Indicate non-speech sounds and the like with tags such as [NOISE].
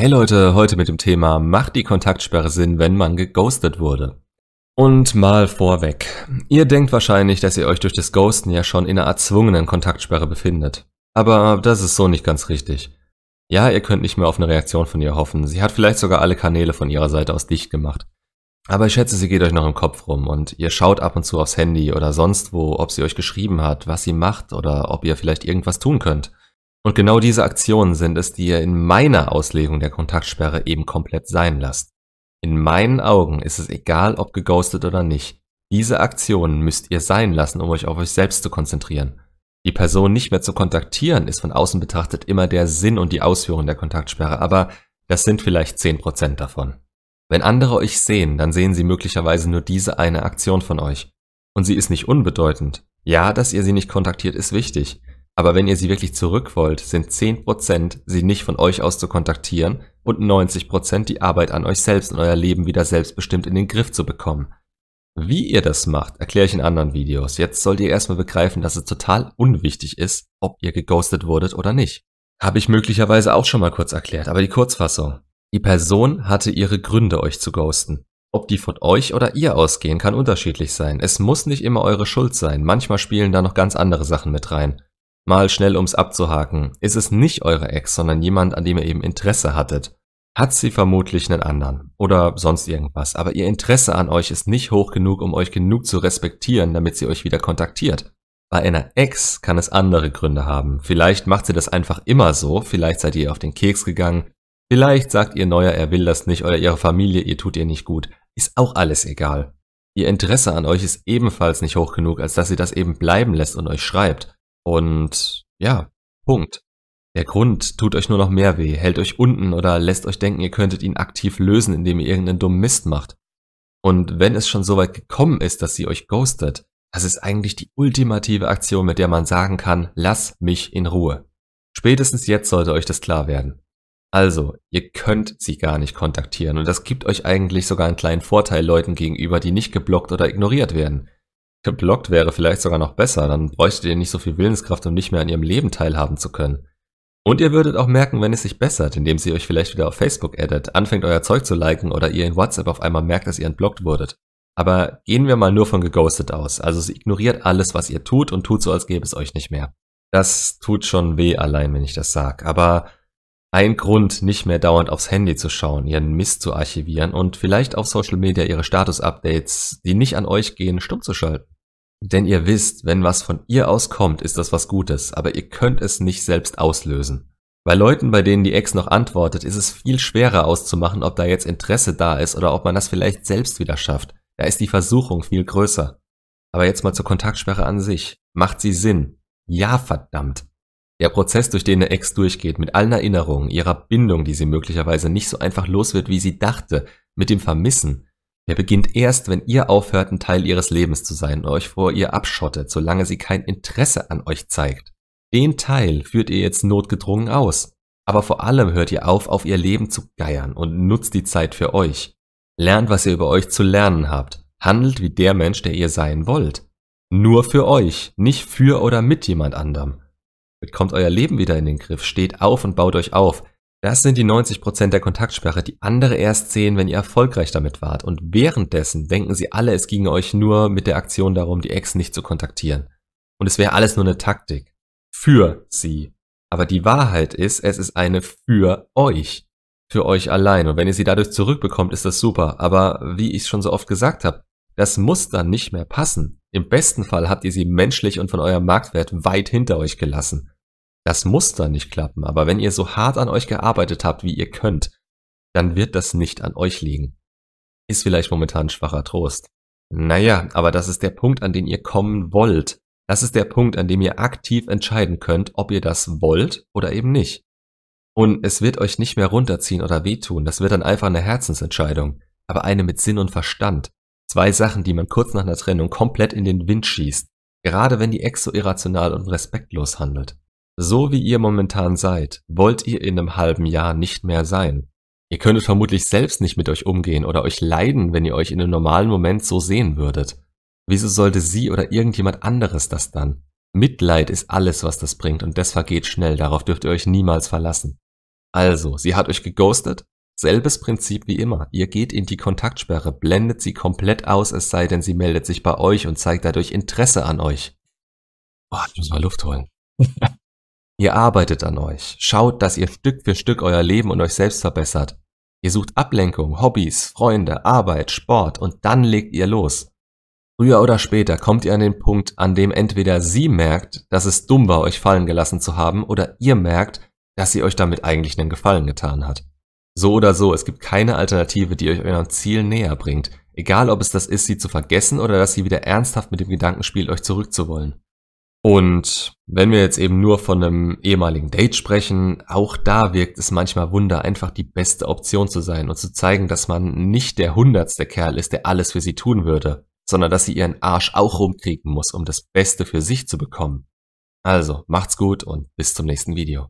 Hey Leute, heute mit dem Thema Macht die Kontaktsperre Sinn, wenn man geghostet wurde? Und mal vorweg. Ihr denkt wahrscheinlich, dass ihr euch durch das Ghosten ja schon in einer erzwungenen Kontaktsperre befindet. Aber das ist so nicht ganz richtig. Ja, ihr könnt nicht mehr auf eine Reaktion von ihr hoffen. Sie hat vielleicht sogar alle Kanäle von ihrer Seite aus dicht gemacht. Aber ich schätze, sie geht euch noch im Kopf rum und ihr schaut ab und zu aufs Handy oder sonst wo, ob sie euch geschrieben hat, was sie macht oder ob ihr vielleicht irgendwas tun könnt. Und genau diese Aktionen sind es, die ihr in meiner Auslegung der Kontaktsperre eben komplett sein lasst. In meinen Augen ist es egal, ob geghostet oder nicht. Diese Aktionen müsst ihr sein lassen, um euch auf euch selbst zu konzentrieren. Die Person nicht mehr zu kontaktieren ist von außen betrachtet immer der Sinn und die Ausführung der Kontaktsperre, aber das sind vielleicht 10% davon. Wenn andere euch sehen, dann sehen sie möglicherweise nur diese eine Aktion von euch. Und sie ist nicht unbedeutend. Ja, dass ihr sie nicht kontaktiert, ist wichtig. Aber wenn ihr sie wirklich zurück wollt, sind 10% sie nicht von euch aus zu kontaktieren und 90% die Arbeit an euch selbst und euer Leben wieder selbstbestimmt in den Griff zu bekommen. Wie ihr das macht, erkläre ich in anderen Videos. Jetzt sollt ihr erstmal begreifen, dass es total unwichtig ist, ob ihr geghostet wurdet oder nicht. Habe ich möglicherweise auch schon mal kurz erklärt, aber die Kurzfassung. Die Person hatte ihre Gründe, euch zu ghosten. Ob die von euch oder ihr ausgehen, kann unterschiedlich sein. Es muss nicht immer eure Schuld sein. Manchmal spielen da noch ganz andere Sachen mit rein. Mal schnell ums abzuhaken, ist es nicht eure Ex, sondern jemand, an dem ihr eben Interesse hattet. Hat sie vermutlich einen anderen oder sonst irgendwas, aber ihr Interesse an euch ist nicht hoch genug, um euch genug zu respektieren, damit sie euch wieder kontaktiert. Bei einer Ex kann es andere Gründe haben. Vielleicht macht sie das einfach immer so, vielleicht seid ihr auf den Keks gegangen, vielleicht sagt ihr neuer, er will das nicht oder ihre Familie, ihr tut ihr nicht gut. Ist auch alles egal. Ihr Interesse an euch ist ebenfalls nicht hoch genug, als dass sie das eben bleiben lässt und euch schreibt. Und ja, Punkt. Der Grund tut euch nur noch mehr weh, hält euch unten oder lässt euch denken, ihr könntet ihn aktiv lösen, indem ihr irgendeinen dummen Mist macht. Und wenn es schon so weit gekommen ist, dass sie euch ghostet, das ist eigentlich die ultimative Aktion, mit der man sagen kann, lass mich in Ruhe. Spätestens jetzt sollte euch das klar werden. Also, ihr könnt sie gar nicht kontaktieren und das gibt euch eigentlich sogar einen kleinen Vorteil Leuten gegenüber, die nicht geblockt oder ignoriert werden. Geblockt wäre vielleicht sogar noch besser, dann bräuchtet ihr nicht so viel Willenskraft, um nicht mehr an ihrem Leben teilhaben zu können. Und ihr würdet auch merken, wenn es sich bessert, indem sie euch vielleicht wieder auf Facebook addet, anfängt euer Zeug zu liken oder ihr in WhatsApp auf einmal merkt, dass ihr entblockt wurdet. Aber gehen wir mal nur von geghostet aus. Also sie ignoriert alles, was ihr tut und tut so, als gäbe es euch nicht mehr. Das tut schon weh allein, wenn ich das sag. Aber ein Grund, nicht mehr dauernd aufs Handy zu schauen, ihren Mist zu archivieren und vielleicht auf Social Media ihre Status-Updates, die nicht an euch gehen, stumm zu schalten. Denn ihr wisst, wenn was von ihr auskommt, ist das was Gutes, aber ihr könnt es nicht selbst auslösen. Bei Leuten, bei denen die Ex noch antwortet, ist es viel schwerer auszumachen, ob da jetzt Interesse da ist oder ob man das vielleicht selbst wieder schafft. Da ist die Versuchung viel größer. Aber jetzt mal zur Kontaktsperre an sich. Macht sie Sinn? Ja, verdammt. Der Prozess, durch den eine Ex durchgeht, mit allen Erinnerungen, ihrer Bindung, die sie möglicherweise nicht so einfach los wird, wie sie dachte, mit dem Vermissen, er beginnt erst, wenn ihr aufhört, ein Teil ihres Lebens zu sein und euch vor ihr abschottet, solange sie kein Interesse an euch zeigt. Den Teil führt ihr jetzt notgedrungen aus. Aber vor allem hört ihr auf, auf ihr Leben zu geiern und nutzt die Zeit für euch. Lernt, was ihr über euch zu lernen habt. Handelt wie der Mensch, der ihr sein wollt. Nur für euch, nicht für oder mit jemand anderem. Bekommt euer Leben wieder in den Griff, steht auf und baut euch auf. Das sind die 90% der Kontaktsperre, die andere erst sehen, wenn ihr erfolgreich damit wart. Und währenddessen denken sie alle, es ginge euch nur mit der Aktion darum, die Ex nicht zu kontaktieren. Und es wäre alles nur eine Taktik. Für sie. Aber die Wahrheit ist, es ist eine für euch. Für euch allein. Und wenn ihr sie dadurch zurückbekommt, ist das super. Aber wie ich schon so oft gesagt habe, das muss dann nicht mehr passen. Im besten Fall habt ihr sie menschlich und von eurem Marktwert weit hinter euch gelassen. Das muss dann nicht klappen, aber wenn ihr so hart an euch gearbeitet habt, wie ihr könnt, dann wird das nicht an euch liegen. Ist vielleicht momentan schwacher Trost. Naja, aber das ist der Punkt, an den ihr kommen wollt. Das ist der Punkt, an dem ihr aktiv entscheiden könnt, ob ihr das wollt oder eben nicht. Und es wird euch nicht mehr runterziehen oder wehtun, das wird dann einfach eine Herzensentscheidung, aber eine mit Sinn und Verstand. Zwei Sachen, die man kurz nach einer Trennung komplett in den Wind schießt, gerade wenn die Ex so irrational und respektlos handelt. So wie ihr momentan seid, wollt ihr in einem halben Jahr nicht mehr sein. Ihr könntet vermutlich selbst nicht mit euch umgehen oder euch leiden, wenn ihr euch in einem normalen Moment so sehen würdet. Wieso sollte sie oder irgendjemand anderes das dann? Mitleid ist alles, was das bringt und das vergeht schnell, darauf dürft ihr euch niemals verlassen. Also, sie hat euch geghostet? Selbes Prinzip wie immer. Ihr geht in die Kontaktsperre, blendet sie komplett aus, es sei denn, sie meldet sich bei euch und zeigt dadurch Interesse an euch. Boah, ich muss mal Luft holen. [LAUGHS] ihr arbeitet an euch. Schaut, dass ihr Stück für Stück euer Leben und euch selbst verbessert. Ihr sucht Ablenkung, Hobbys, Freunde, Arbeit, Sport und dann legt ihr los. Früher oder später kommt ihr an den Punkt, an dem entweder sie merkt, dass es dumm war, euch fallen gelassen zu haben, oder ihr merkt, dass sie euch damit eigentlich einen Gefallen getan hat. So oder so, es gibt keine Alternative, die euch eurem Ziel näher bringt. Egal, ob es das ist, sie zu vergessen oder dass sie wieder ernsthaft mit dem Gedanken spielt, euch zurückzuwollen. Und wenn wir jetzt eben nur von einem ehemaligen Date sprechen, auch da wirkt es manchmal Wunder, einfach die beste Option zu sein und zu zeigen, dass man nicht der hundertste Kerl ist, der alles für sie tun würde, sondern dass sie ihren Arsch auch rumkriegen muss, um das Beste für sich zu bekommen. Also, macht's gut und bis zum nächsten Video.